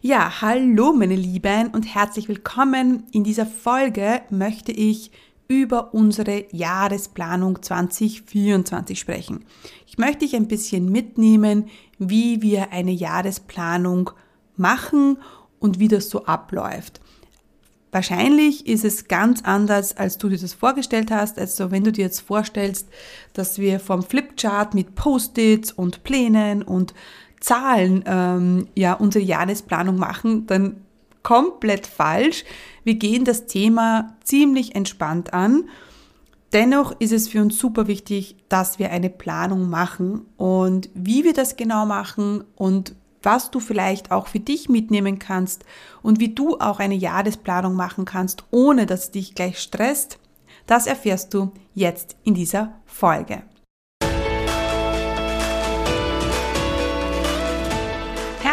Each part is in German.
Ja, hallo meine Lieben und herzlich willkommen. In dieser Folge möchte ich über unsere Jahresplanung 2024 sprechen. Ich möchte dich ein bisschen mitnehmen, wie wir eine Jahresplanung machen und wie das so abläuft. Wahrscheinlich ist es ganz anders, als du dir das vorgestellt hast. Also wenn du dir jetzt vorstellst, dass wir vom Flipchart mit Post-its und Plänen und Zahlen ähm, ja unsere Jahresplanung machen, dann komplett falsch. Wir gehen das Thema ziemlich entspannt an. Dennoch ist es für uns super wichtig, dass wir eine Planung machen und wie wir das genau machen und was du vielleicht auch für dich mitnehmen kannst und wie du auch eine Jahresplanung machen kannst, ohne dass es dich gleich stresst, das erfährst du jetzt in dieser Folge.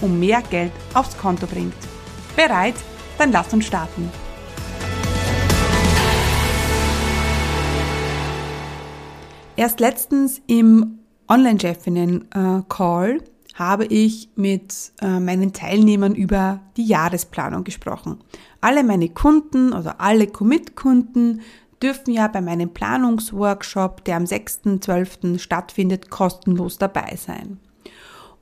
und mehr Geld aufs Konto bringt. Bereit? Dann lass uns starten. Erst letztens im Online-Chefinnen-Call habe ich mit äh, meinen Teilnehmern über die Jahresplanung gesprochen. Alle meine Kunden oder alle Commit-Kunden dürfen ja bei meinem Planungsworkshop, der am 6.12. stattfindet, kostenlos dabei sein.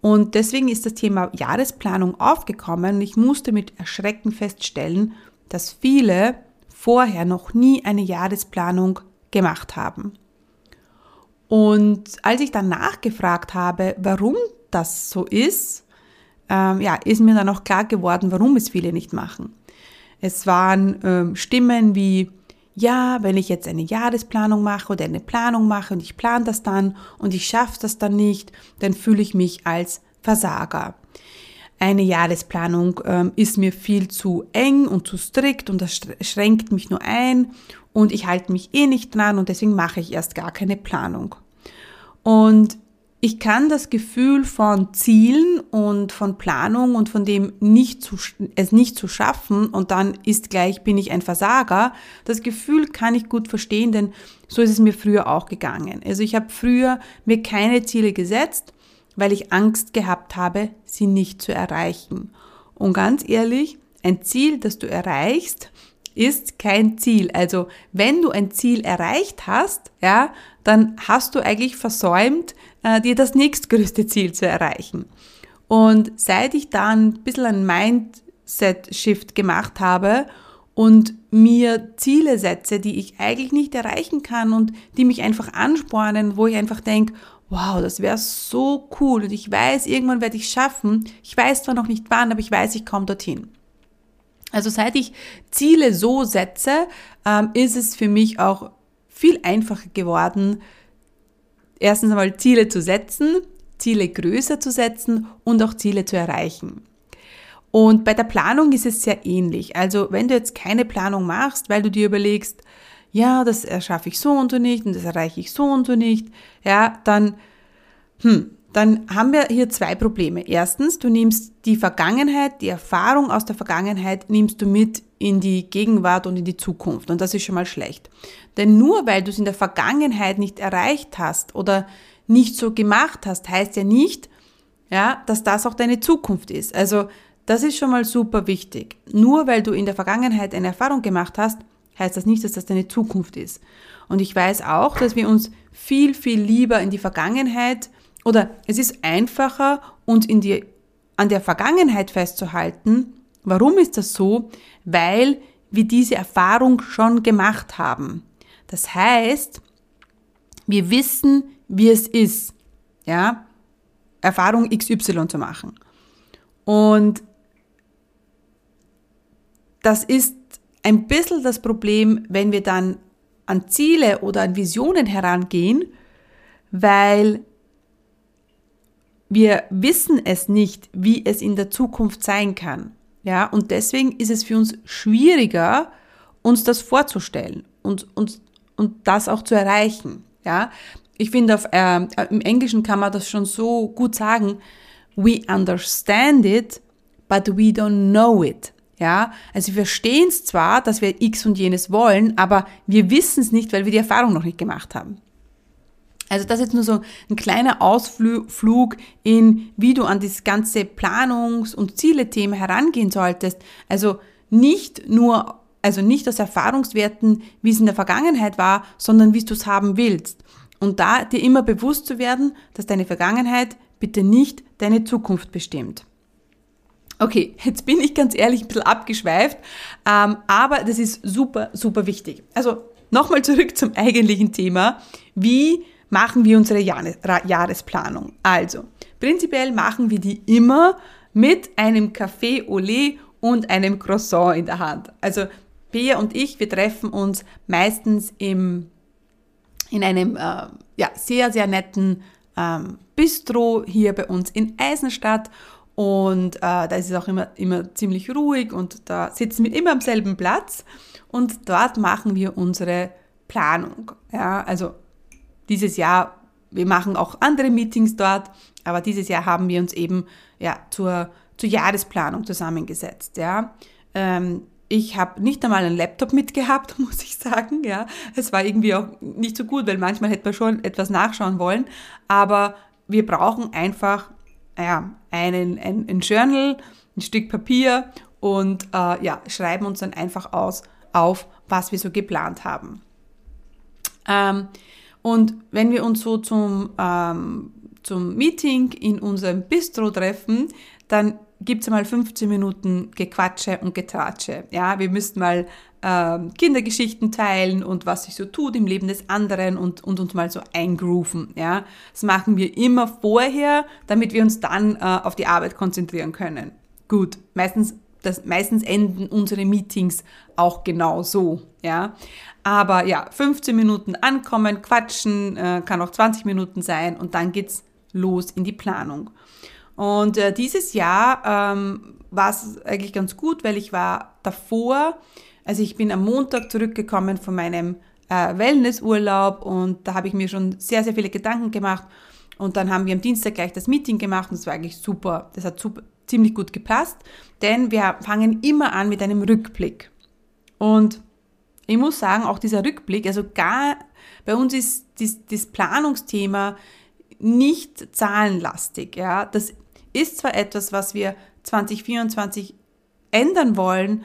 Und deswegen ist das Thema Jahresplanung aufgekommen und ich musste mit Erschrecken feststellen, dass viele vorher noch nie eine Jahresplanung gemacht haben. Und als ich dann nachgefragt habe, warum das so ist, ähm, ja, ist mir dann auch klar geworden, warum es viele nicht machen. Es waren ähm, Stimmen wie, ja, wenn ich jetzt eine Jahresplanung mache oder eine Planung mache und ich plane das dann und ich schaffe das dann nicht, dann fühle ich mich als Versager. Eine Jahresplanung ähm, ist mir viel zu eng und zu strikt und das schränkt mich nur ein und ich halte mich eh nicht dran und deswegen mache ich erst gar keine Planung. Und ich kann das Gefühl von Zielen und von Planung und von dem nicht zu, es nicht zu schaffen und dann ist gleich bin ich ein Versager. Das Gefühl kann ich gut verstehen, denn so ist es mir früher auch gegangen. Also ich habe früher mir keine Ziele gesetzt, weil ich Angst gehabt habe, sie nicht zu erreichen. Und ganz ehrlich, ein Ziel, das du erreichst, ist kein Ziel. Also wenn du ein Ziel erreicht hast, ja, dann hast du eigentlich versäumt, äh, dir das nächstgrößte Ziel zu erreichen. Und seit ich da ein bisschen ein Mindset-Shift gemacht habe und mir Ziele setze, die ich eigentlich nicht erreichen kann und die mich einfach anspornen, wo ich einfach denke, wow, das wäre so cool und ich weiß, irgendwann werde ich es schaffen. Ich weiß zwar noch nicht wann, aber ich weiß, ich komme dorthin. Also seit ich Ziele so setze, ähm, ist es für mich auch viel einfacher geworden, erstens einmal Ziele zu setzen, Ziele größer zu setzen und auch Ziele zu erreichen. Und bei der Planung ist es sehr ähnlich. Also wenn du jetzt keine Planung machst, weil du dir überlegst, ja, das erschaffe ich so und so nicht und das erreiche ich so und so nicht, ja, dann, hm, dann haben wir hier zwei Probleme. Erstens, du nimmst die Vergangenheit, die Erfahrung aus der Vergangenheit, nimmst du mit in die Gegenwart und in die Zukunft. Und das ist schon mal schlecht. Denn nur weil du es in der Vergangenheit nicht erreicht hast oder nicht so gemacht hast, heißt ja nicht, ja, dass das auch deine Zukunft ist. Also, das ist schon mal super wichtig. Nur weil du in der Vergangenheit eine Erfahrung gemacht hast, heißt das nicht, dass das deine Zukunft ist. Und ich weiß auch, dass wir uns viel, viel lieber in die Vergangenheit oder es ist einfacher, uns in die, an der Vergangenheit festzuhalten. Warum ist das so? Weil wir diese Erfahrung schon gemacht haben. Das heißt, wir wissen, wie es ist, ja, Erfahrung XY zu machen. Und das ist ein bisschen das Problem, wenn wir dann an Ziele oder an Visionen herangehen, weil wir wissen es nicht, wie es in der Zukunft sein kann. Ja, und deswegen ist es für uns schwieriger, uns das vorzustellen und, und, und das auch zu erreichen. Ja, ich finde, auf, äh, im Englischen kann man das schon so gut sagen. We understand it, but we don't know it. Ja, also wir verstehen es zwar, dass wir X und jenes wollen, aber wir wissen es nicht, weil wir die Erfahrung noch nicht gemacht haben. Also das ist jetzt nur so ein kleiner Ausflug in, wie du an das ganze Planungs- und Ziele-Thema herangehen solltest. Also nicht nur, also nicht aus Erfahrungswerten, wie es in der Vergangenheit war, sondern wie du es haben willst. Und da dir immer bewusst zu werden, dass deine Vergangenheit bitte nicht deine Zukunft bestimmt. Okay, jetzt bin ich ganz ehrlich ein bisschen abgeschweift, ähm, aber das ist super, super wichtig. Also nochmal zurück zum eigentlichen Thema. Wie machen wir unsere Jahresplanung? Also, prinzipiell machen wir die immer mit einem Café lait und einem Croissant in der Hand. Also, Bea und ich, wir treffen uns meistens im in einem äh, ja, sehr, sehr netten ähm, Bistro hier bei uns in Eisenstadt. Und äh, da ist es auch immer, immer ziemlich ruhig und da sitzen wir immer am selben Platz und dort machen wir unsere Planung. Ja, also dieses Jahr, wir machen auch andere Meetings dort, aber dieses Jahr haben wir uns eben ja, zur, zur Jahresplanung zusammengesetzt. Ja. Ähm, ich habe nicht einmal einen Laptop mitgehabt, muss ich sagen. Ja, es war irgendwie auch nicht so gut, weil manchmal hätte man schon etwas nachschauen wollen. Aber wir brauchen einfach ja, einen, ein, ein Journal, ein Stück Papier und äh, ja, schreiben uns dann einfach aus auf, was wir so geplant haben. Ähm, und wenn wir uns so zum, ähm, zum Meeting in unserem Bistro treffen, dann gibt es mal 15 Minuten Gequatsche und Getratsche. Ja, wir müssten mal äh, Kindergeschichten teilen und was sich so tut im Leben des anderen und, und uns mal so eingrooven. Ja, das machen wir immer vorher, damit wir uns dann äh, auf die Arbeit konzentrieren können. Gut, meistens das, meistens enden unsere Meetings auch genau so, ja. Aber ja, 15 Minuten ankommen, quatschen, äh, kann auch 20 Minuten sein und dann geht's los in die Planung. Und äh, dieses Jahr ähm, war es eigentlich ganz gut, weil ich war davor, also ich bin am Montag zurückgekommen von meinem äh, Wellnessurlaub und da habe ich mir schon sehr, sehr viele Gedanken gemacht. Und dann haben wir am Dienstag gleich das Meeting gemacht und es war eigentlich super. Das hat super, ziemlich gut gepasst, denn wir fangen immer an mit einem Rückblick. Und ich muss sagen, auch dieser Rückblick, also gar, bei uns ist das, Planungsthema nicht zahlenlastig. Ja, das ist zwar etwas, was wir 2024 ändern wollen,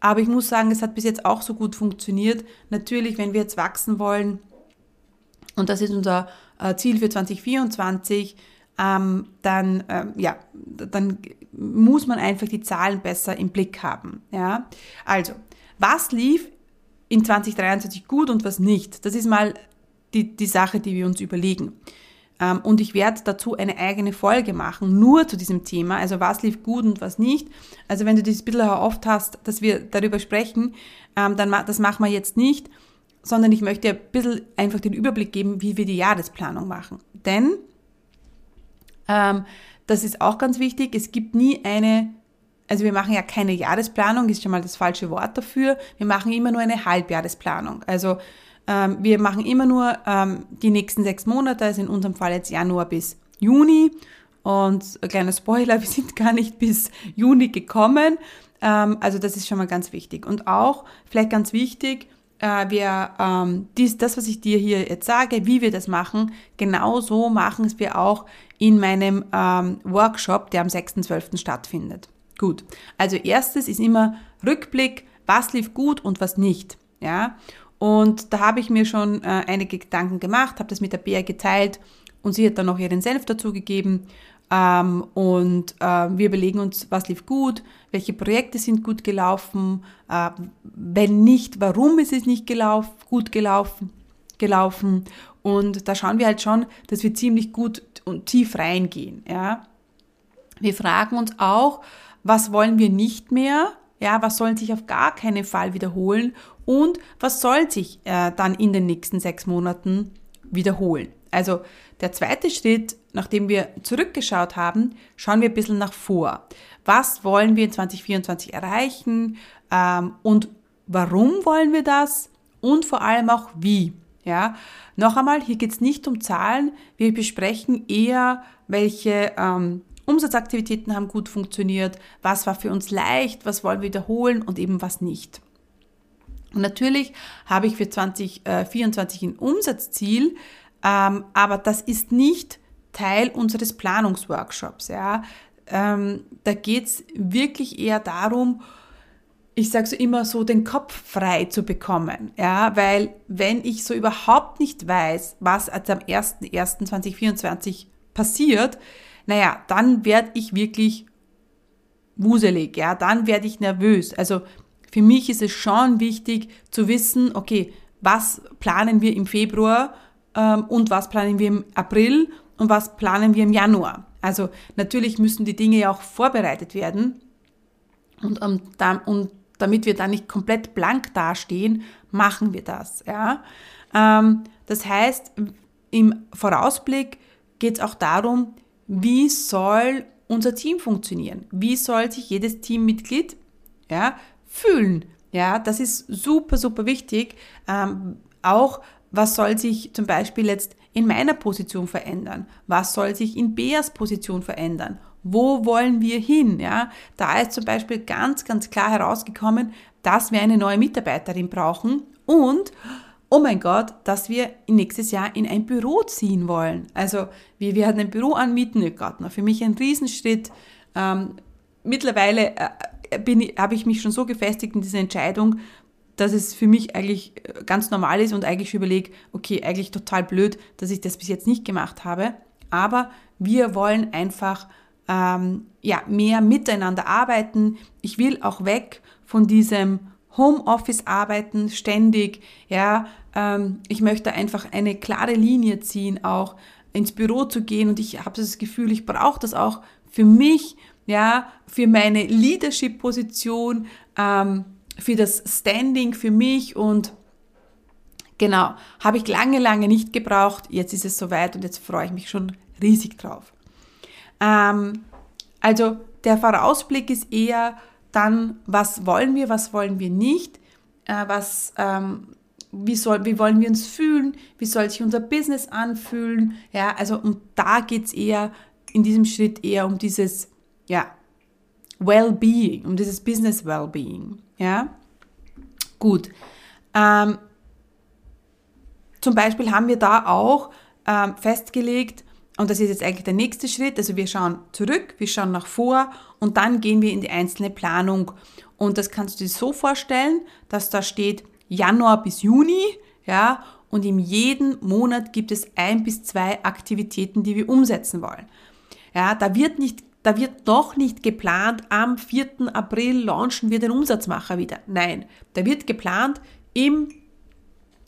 aber ich muss sagen, es hat bis jetzt auch so gut funktioniert. Natürlich, wenn wir jetzt wachsen wollen, und das ist unser äh, Ziel für 2024, ähm, dann, ähm, ja, dann muss man einfach die Zahlen besser im Blick haben. Ja? Also, was lief in 2023 gut und was nicht? Das ist mal die, die Sache, die wir uns überlegen. Ähm, und ich werde dazu eine eigene Folge machen, nur zu diesem Thema. Also was lief gut und was nicht. Also wenn du dieses bisschen oft hast, dass wir darüber sprechen, ähm, dann das machen wir jetzt nicht, sondern ich möchte ein bisschen einfach den Überblick geben, wie wir die Jahresplanung machen. Denn ähm, das ist auch ganz wichtig. Es gibt nie eine also wir machen ja keine Jahresplanung, ist schon mal das falsche Wort dafür. Wir machen immer nur eine Halbjahresplanung. Also ähm, wir machen immer nur ähm, die nächsten sechs Monate, also in unserem Fall jetzt Januar bis Juni. Und ein kleiner Spoiler, wir sind gar nicht bis Juni gekommen. Ähm, also das ist schon mal ganz wichtig. Und auch, vielleicht ganz wichtig, äh, wir, ähm, dies, das, was ich dir hier jetzt sage, wie wir das machen, genau so machen es wir auch in meinem ähm, Workshop, der am 6.12. stattfindet. Gut. Also erstes ist immer Rückblick, was lief gut und was nicht. Ja. Und da habe ich mir schon äh, einige Gedanken gemacht, habe das mit der Bea geteilt und sie hat dann noch ihren Senf dazugegeben. Ähm, und äh, wir überlegen uns, was lief gut, welche Projekte sind gut gelaufen, äh, wenn nicht, warum ist es nicht gelauf, gut gelaufen, gelaufen. Und da schauen wir halt schon, dass wir ziemlich gut und tief reingehen. Ja. Wir fragen uns auch, was wollen wir nicht mehr, ja, was soll sich auf gar keinen Fall wiederholen und was soll sich äh, dann in den nächsten sechs Monaten wiederholen. Also der zweite Schritt nachdem wir zurückgeschaut haben, schauen wir ein bisschen nach vor. Was wollen wir in 2024 erreichen ähm, und warum wollen wir das und vor allem auch wie. Ja, noch einmal, hier geht es nicht um Zahlen, wir besprechen eher, welche ähm, Umsatzaktivitäten haben gut funktioniert, was war für uns leicht, was wollen wir wiederholen und eben was nicht. Und natürlich habe ich für 2024 ein Umsatzziel, ähm, aber das ist nicht Teil unseres Planungsworkshops. Ja. Ähm, da geht es wirklich eher darum, ich sage so immer so, den Kopf frei zu bekommen. Ja, weil wenn ich so überhaupt nicht weiß, was am 01.01.2024 passiert, naja, dann werde ich wirklich wuselig, ja, dann werde ich nervös. Also für mich ist es schon wichtig zu wissen, okay, was planen wir im Februar ähm, und was planen wir im April und was planen wir im Januar. Also natürlich müssen die Dinge ja auch vorbereitet werden und, um, da, und damit wir da nicht komplett blank dastehen, machen wir das. Ja? Ähm, das heißt, im Vorausblick geht es auch darum, wie soll unser Team funktionieren? Wie soll sich jedes Teammitglied ja, fühlen? Ja, das ist super, super wichtig. Ähm, auch was soll sich zum Beispiel jetzt in meiner Position verändern? Was soll sich in Beas Position verändern? Wo wollen wir hin? Ja, da ist zum Beispiel ganz, ganz klar herausgekommen, dass wir eine neue Mitarbeiterin brauchen und oh mein Gott, dass wir nächstes Jahr in ein Büro ziehen wollen. Also wir werden ein Büro anmieten, oh Gott, für mich ein Riesenschritt. Ähm, mittlerweile äh, habe ich mich schon so gefestigt in dieser Entscheidung, dass es für mich eigentlich äh, ganz normal ist und eigentlich überlege, okay, eigentlich total blöd, dass ich das bis jetzt nicht gemacht habe. Aber wir wollen einfach ähm, ja, mehr miteinander arbeiten. Ich will auch weg von diesem Homeoffice arbeiten, ständig, ja, ähm, ich möchte einfach eine klare Linie ziehen, auch ins Büro zu gehen und ich habe das Gefühl, ich brauche das auch für mich, ja, für meine Leadership-Position, ähm, für das Standing für mich und genau, habe ich lange, lange nicht gebraucht. Jetzt ist es soweit und jetzt freue ich mich schon riesig drauf. Ähm, also der Vorausblick ist eher, dann, was wollen wir, was wollen wir nicht, äh, was, ähm, wie, soll, wie wollen wir uns fühlen, wie soll sich unser Business anfühlen, ja, also und da geht es eher in diesem Schritt eher um dieses, ja, Well-Being, um dieses Business Well-Being, ja. Gut. Ähm, zum Beispiel haben wir da auch ähm, festgelegt, und das ist jetzt eigentlich der nächste Schritt. Also wir schauen zurück, wir schauen nach vor und dann gehen wir in die einzelne Planung. Und das kannst du dir so vorstellen, dass da steht Januar bis Juni, ja, und in jedem Monat gibt es ein bis zwei Aktivitäten, die wir umsetzen wollen. Ja, da wird nicht, da wird noch nicht geplant, am 4. April launchen wir den Umsatzmacher wieder. Nein, da wird geplant, im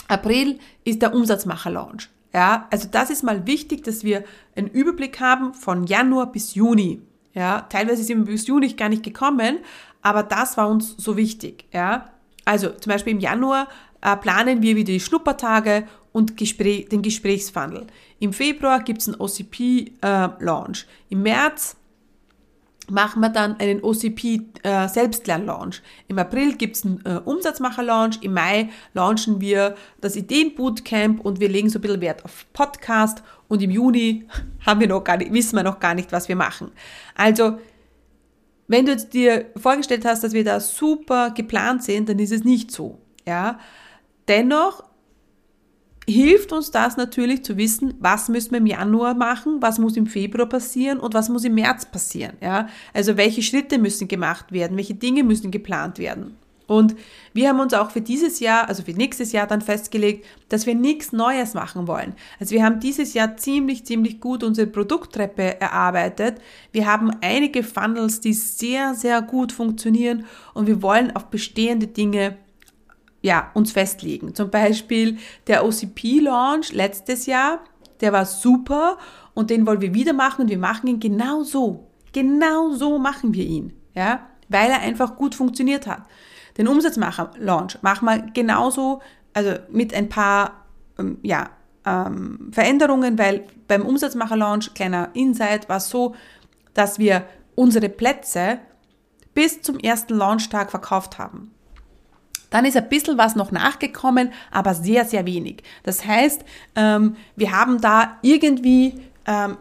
April ist der Umsatzmacher-Launch. Ja, also das ist mal wichtig, dass wir einen Überblick haben von Januar bis Juni. Ja, teilweise sind wir bis Juni gar nicht gekommen, aber das war uns so wichtig. Ja, also zum Beispiel im Januar äh, planen wir wieder die Schnuppertage und Gespräch, den Gesprächsfunnel. Im Februar gibt es einen OCP-Launch. Äh, Im März machen wir dann einen OCP äh, Selbstlern-Launch. Im April gibt's einen äh, Umsatzmacher-Launch, im Mai launchen wir das Ideen-Bootcamp und wir legen so ein bisschen Wert auf Podcast und im Juni haben wir noch gar nicht, wissen wir noch gar nicht, was wir machen. Also, wenn du jetzt dir vorgestellt hast, dass wir da super geplant sind, dann ist es nicht so. Ja? Dennoch hilft uns das natürlich zu wissen, was müssen wir im Januar machen, was muss im Februar passieren und was muss im März passieren. Ja? Also welche Schritte müssen gemacht werden, welche Dinge müssen geplant werden. Und wir haben uns auch für dieses Jahr, also für nächstes Jahr dann festgelegt, dass wir nichts Neues machen wollen. Also wir haben dieses Jahr ziemlich, ziemlich gut unsere Produkttreppe erarbeitet. Wir haben einige Funnels, die sehr, sehr gut funktionieren und wir wollen auf bestehende Dinge ja, uns festlegen. Zum Beispiel der OCP-Launch letztes Jahr, der war super und den wollen wir wieder machen und wir machen ihn genau so. Genau so machen wir ihn, ja, weil er einfach gut funktioniert hat. Den Umsatzmacher-Launch machen wir genauso, also mit ein paar, ähm, ja, ähm, Veränderungen, weil beim Umsatzmacher-Launch, kleiner Insight, war es so, dass wir unsere Plätze bis zum ersten Launchtag verkauft haben. Dann ist ein bisschen was noch nachgekommen, aber sehr, sehr wenig. Das heißt, ähm, wir haben da irgendwie ähm,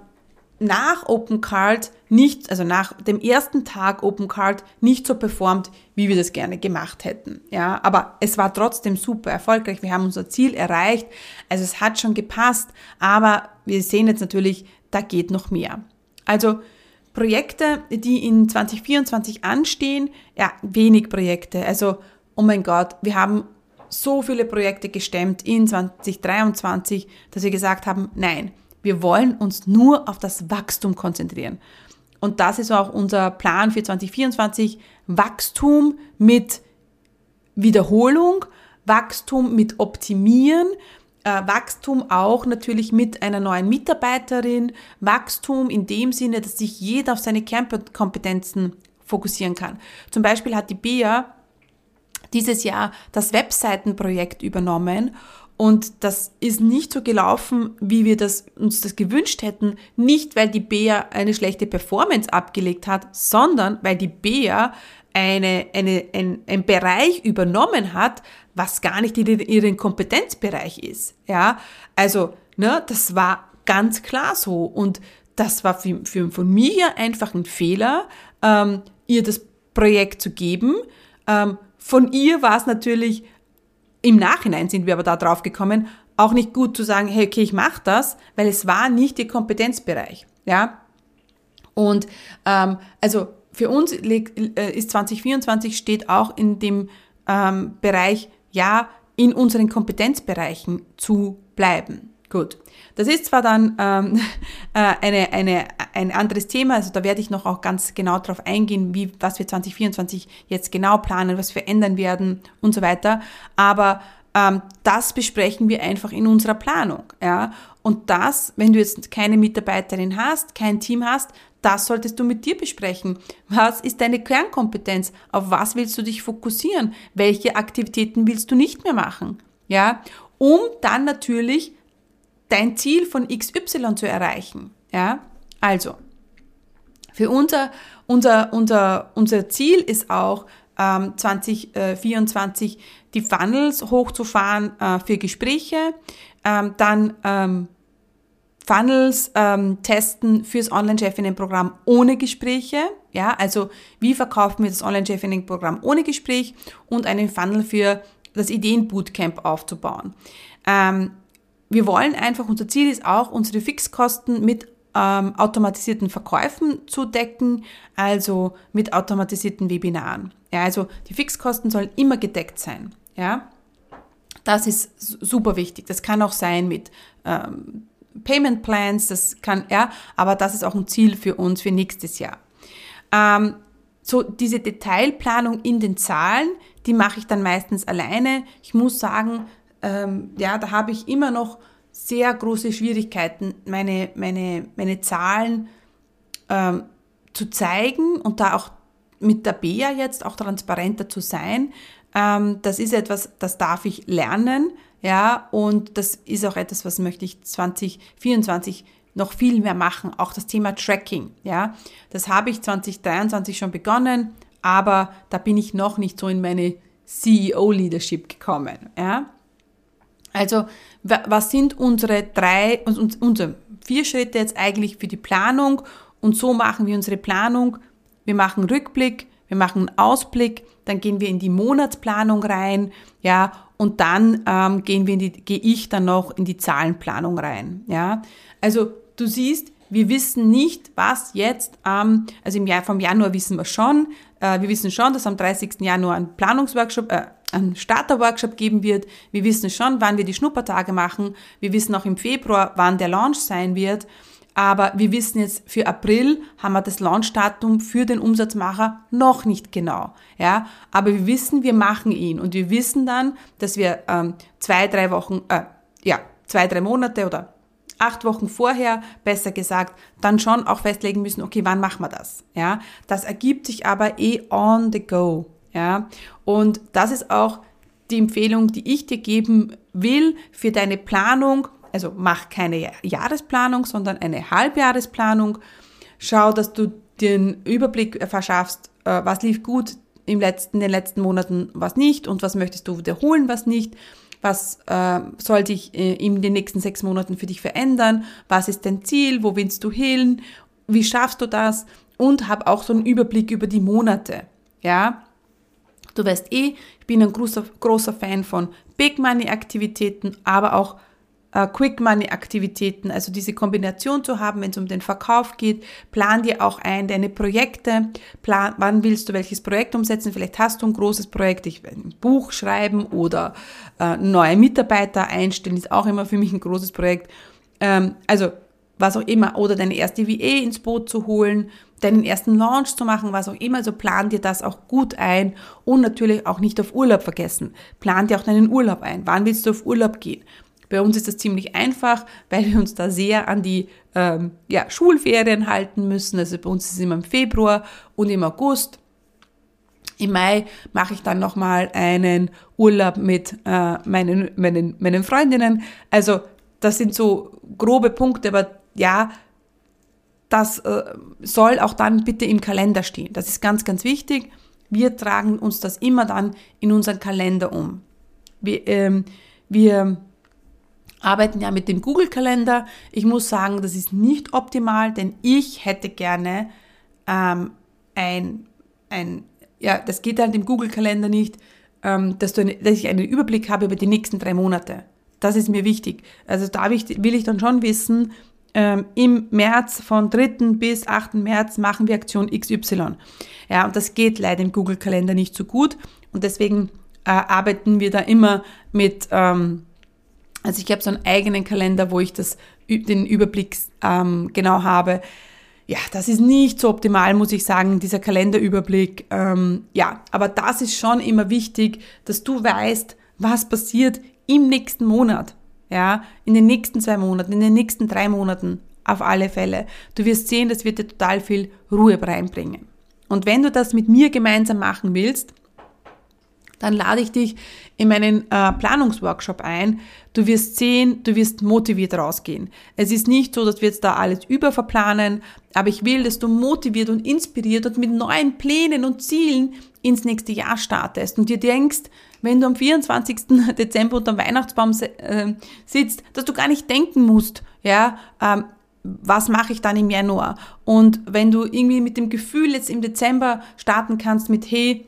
nach Open Card nicht, also nach dem ersten Tag Open Card nicht so performt, wie wir das gerne gemacht hätten. Ja, aber es war trotzdem super erfolgreich. Wir haben unser Ziel erreicht. Also es hat schon gepasst, aber wir sehen jetzt natürlich, da geht noch mehr. Also Projekte, die in 2024 anstehen, ja, wenig Projekte. Also, oh mein Gott, wir haben so viele Projekte gestemmt in 2023, dass wir gesagt haben, nein, wir wollen uns nur auf das Wachstum konzentrieren. Und das ist auch unser Plan für 2024. Wachstum mit Wiederholung, Wachstum mit Optimieren, äh, Wachstum auch natürlich mit einer neuen Mitarbeiterin, Wachstum in dem Sinne, dass sich jeder auf seine Kernkompetenzen fokussieren kann. Zum Beispiel hat die Bea dieses Jahr das Webseitenprojekt übernommen und das ist nicht so gelaufen, wie wir das, uns das gewünscht hätten. Nicht, weil die Bea eine schlechte Performance abgelegt hat, sondern weil die Bea eine, eine, ein, ein Bereich übernommen hat, was gar nicht in ihren Kompetenzbereich ist. Ja, also, ne, das war ganz klar so. Und das war für, für, von mir einfach ein Fehler, ähm, ihr das Projekt zu geben. Ähm, von ihr war es natürlich im Nachhinein sind wir aber da drauf gekommen, auch nicht gut zu sagen, hey, okay, ich mache das, weil es war nicht ihr Kompetenzbereich. Ja? Und ähm, also für uns äh, ist 2024 steht auch in dem ähm, Bereich, ja, in unseren Kompetenzbereichen zu bleiben. Gut. Das ist zwar dann ähm, äh, eine, eine, ein anderes Thema, also da werde ich noch auch ganz genau drauf eingehen, wie, was wir 2024 jetzt genau planen, was wir ändern werden und so weiter. Aber ähm, das besprechen wir einfach in unserer Planung. Ja? Und das, wenn du jetzt keine Mitarbeiterin hast, kein Team hast, das solltest du mit dir besprechen. Was ist deine Kernkompetenz? Auf was willst du dich fokussieren? Welche Aktivitäten willst du nicht mehr machen? Ja, um dann natürlich dein Ziel von XY zu erreichen. Ja, also, für unser, unser, unser, unser Ziel ist auch, ähm, 2024 die Funnels hochzufahren äh, für Gespräche, ähm, dann ähm, Funnels ähm, testen fürs Online-Chefinnen-Programm ohne Gespräche. Ja, also wie verkaufen wir das Online-Chefinnen-Programm ohne Gespräch und einen Funnel für das Ideen-Bootcamp aufzubauen. Wir wollen einfach, unser Ziel ist auch, unsere Fixkosten mit ähm, automatisierten Verkäufen zu decken, also mit automatisierten Webinaren. Ja, also die Fixkosten sollen immer gedeckt sein. Ja, das ist super wichtig. Das kann auch sein mit ähm, Payment Plans, das kann, ja, aber das ist auch ein Ziel für uns für nächstes Jahr. Ähm, so diese Detailplanung in den Zahlen, die mache ich dann meistens alleine. Ich muss sagen, ähm, ja, da habe ich immer noch sehr große Schwierigkeiten, meine, meine, meine Zahlen ähm, zu zeigen und da auch mit der BEA jetzt auch transparenter zu sein. Ähm, das ist etwas, das darf ich lernen, ja, und das ist auch etwas, was möchte ich 2024 noch viel mehr machen, auch das Thema Tracking, ja. Das habe ich 2023 schon begonnen, aber da bin ich noch nicht so in meine CEO-Leadership gekommen, ja. Also, was sind unsere drei, unsere vier Schritte jetzt eigentlich für die Planung? Und so machen wir unsere Planung. Wir machen Rückblick, wir machen einen Ausblick, dann gehen wir in die Monatsplanung rein, ja, und dann ähm, gehen wir in die, gehe ich dann noch in die Zahlenplanung rein, ja. Also, du siehst, wir wissen nicht, was jetzt, ähm, also im Jahr, vom Januar wissen wir schon, äh, wir wissen schon, dass am 30. Januar ein Planungsworkshop, äh, einen Starter-Workshop geben wird. Wir wissen schon, wann wir die Schnuppertage machen. Wir wissen auch im Februar, wann der Launch sein wird. Aber wir wissen jetzt, für April haben wir das Launchdatum für den Umsatzmacher noch nicht genau. Ja, aber wir wissen, wir machen ihn und wir wissen dann, dass wir ähm, zwei, drei Wochen, äh, ja, zwei, drei Monate oder acht Wochen vorher, besser gesagt, dann schon auch festlegen müssen, okay, wann machen wir das? Ja, das ergibt sich aber eh on the go. Ja, und das ist auch die Empfehlung, die ich dir geben will für deine Planung also mach keine Jahresplanung, sondern eine Halbjahresplanung. Schau, dass du den Überblick verschaffst, äh, was lief gut im letzten, in den letzten Monaten, was nicht und was möchtest du wiederholen, was nicht. Was äh, soll sich äh, in den nächsten sechs Monaten für dich verändern? Was ist dein Ziel? Wo willst du hin? Wie schaffst du das? Und hab auch so einen Überblick über die Monate. Ja, du weißt eh, ich bin ein großer, großer Fan von Big Money Aktivitäten, aber auch äh, Quick Money Aktivitäten, also diese Kombination zu haben, wenn es um den Verkauf geht, plan dir auch ein deine Projekte, plan, wann willst du welches Projekt umsetzen, vielleicht hast du ein großes Projekt, ich will ein Buch schreiben oder äh, neue Mitarbeiter einstellen, ist auch immer für mich ein großes Projekt. Ähm, also was auch immer, oder deine erste VA ins Boot zu holen, deinen ersten Launch zu machen, was auch immer. Also plan dir das auch gut ein und natürlich auch nicht auf Urlaub vergessen. Plan dir auch deinen Urlaub ein. Wann willst du auf Urlaub gehen? Bei uns ist das ziemlich einfach, weil wir uns da sehr an die ähm, ja, Schulferien halten müssen. Also bei uns ist es immer im Februar und im August. Im Mai mache ich dann nochmal einen Urlaub mit äh, meinen, meinen, meinen Freundinnen. Also das sind so grobe Punkte, aber ja, das äh, soll auch dann bitte im Kalender stehen. Das ist ganz, ganz wichtig. Wir tragen uns das immer dann in unseren Kalender um. Wir, ähm, wir arbeiten ja mit dem Google-Kalender. Ich muss sagen, das ist nicht optimal, denn ich hätte gerne ähm, ein, ein, ja, das geht halt im Google-Kalender nicht, ähm, dass, du eine, dass ich einen Überblick habe über die nächsten drei Monate. Das ist mir wichtig. Also da will ich, will ich dann schon wissen, ähm, im März von 3. bis 8. März machen wir Aktion XY. Ja, und das geht leider im Google-Kalender nicht so gut und deswegen äh, arbeiten wir da immer mit, ähm, also ich habe so einen eigenen Kalender, wo ich das, den Überblick ähm, genau habe. Ja, das ist nicht so optimal, muss ich sagen, dieser Kalenderüberblick. Ähm, ja, aber das ist schon immer wichtig, dass du weißt, was passiert im nächsten Monat. Ja, in den nächsten zwei Monaten, in den nächsten drei Monaten, auf alle Fälle. Du wirst sehen, das wird dir total viel Ruhe reinbringen. Und wenn du das mit mir gemeinsam machen willst, dann lade ich dich in meinen äh, Planungsworkshop ein. Du wirst sehen, du wirst motiviert rausgehen. Es ist nicht so, dass wir jetzt da alles überverplanen, aber ich will, dass du motiviert und inspiriert und mit neuen Plänen und Zielen ins nächste Jahr startest und dir denkst, wenn du am 24. Dezember unter dem Weihnachtsbaum äh, sitzt, dass du gar nicht denken musst, ja, ähm, was mache ich dann im Januar? Und wenn du irgendwie mit dem Gefühl jetzt im Dezember starten kannst mit, hey,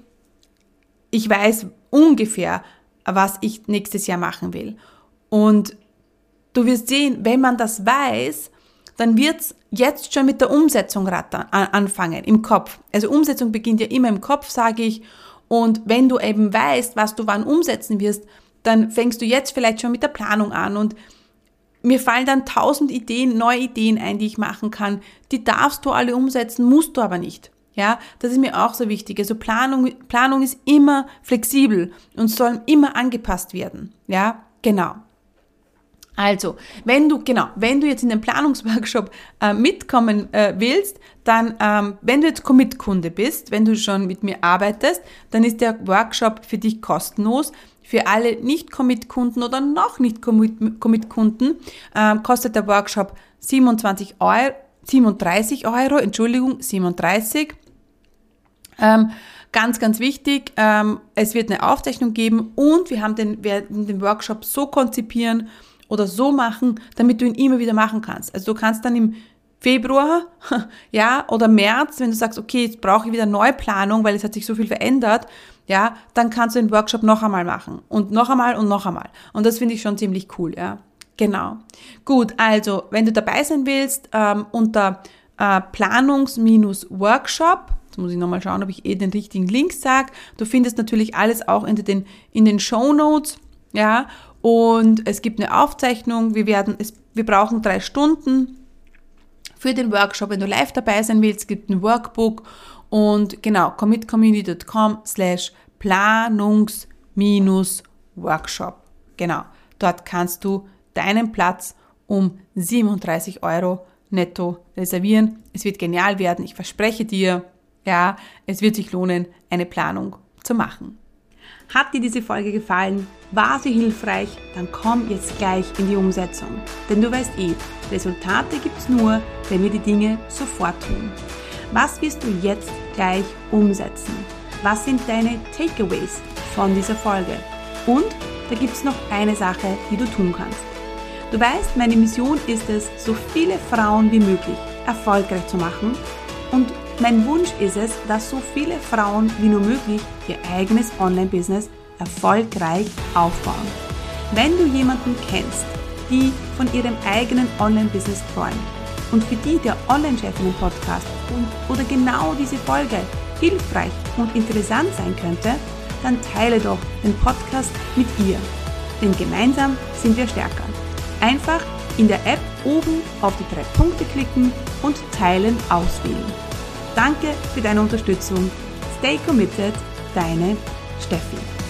ich weiß ungefähr, was ich nächstes Jahr machen will. Und du wirst sehen, wenn man das weiß, dann wird's jetzt schon mit der Umsetzung anfangen im Kopf. Also Umsetzung beginnt ja immer im Kopf, sage ich. Und wenn du eben weißt, was du wann umsetzen wirst, dann fängst du jetzt vielleicht schon mit der Planung an und mir fallen dann tausend Ideen, neue Ideen ein, die ich machen kann. Die darfst du alle umsetzen, musst du aber nicht. Ja, das ist mir auch so wichtig. Also Planung, Planung ist immer flexibel und soll immer angepasst werden. Ja, genau. Also, wenn du, genau, wenn du jetzt in den Planungsworkshop äh, mitkommen äh, willst, dann, ähm, wenn du jetzt Commit-Kunde bist, wenn du schon mit mir arbeitest, dann ist der Workshop für dich kostenlos. Für alle Nicht-Commit-Kunden oder noch nicht Commit-Kunden äh, kostet der Workshop 27 Euro, 37 Euro, Entschuldigung, 37 ähm, ganz, ganz wichtig, ähm, es wird eine Aufzeichnung geben und wir haben den, werden den Workshop so konzipieren oder so machen, damit du ihn immer wieder machen kannst. Also du kannst dann im Februar, ja, oder März, wenn du sagst, okay, jetzt brauche ich wieder Neuplanung, weil es hat sich so viel verändert, ja, dann kannst du den Workshop noch einmal machen und noch einmal und noch einmal. Und das finde ich schon ziemlich cool, ja. Genau. Gut, also, wenn du dabei sein willst, ähm, unter äh, Planungs-Workshop Jetzt muss ich nochmal schauen, ob ich eh den richtigen Link sage. Du findest natürlich alles auch in den, in den Show Notes. Ja, und es gibt eine Aufzeichnung. Wir werden, es, wir brauchen drei Stunden für den Workshop. Wenn du live dabei sein willst, gibt ein Workbook und genau, commitcommunity.com slash planungs-workshop. Genau, dort kannst du deinen Platz um 37 Euro netto reservieren. Es wird genial werden, ich verspreche dir. Ja, es wird sich lohnen, eine Planung zu machen. Hat dir diese Folge gefallen? War sie hilfreich? Dann komm jetzt gleich in die Umsetzung. Denn du weißt eh, Resultate gibt's nur, wenn wir die Dinge sofort tun. Was wirst du jetzt gleich umsetzen? Was sind deine Takeaways von dieser Folge? Und da gibt's noch eine Sache, die du tun kannst. Du weißt, meine Mission ist es, so viele Frauen wie möglich erfolgreich zu machen und mein Wunsch ist es, dass so viele Frauen wie nur möglich ihr eigenes Online-Business erfolgreich aufbauen. Wenn du jemanden kennst, die von ihrem eigenen Online-Business träumt und für die der Online-Chefinnen-Podcast oder genau diese Folge hilfreich und interessant sein könnte, dann teile doch den Podcast mit ihr. Denn gemeinsam sind wir stärker. Einfach in der App oben auf die drei Punkte klicken und Teilen auswählen. Danke für deine Unterstützung. Stay committed, deine Steffi.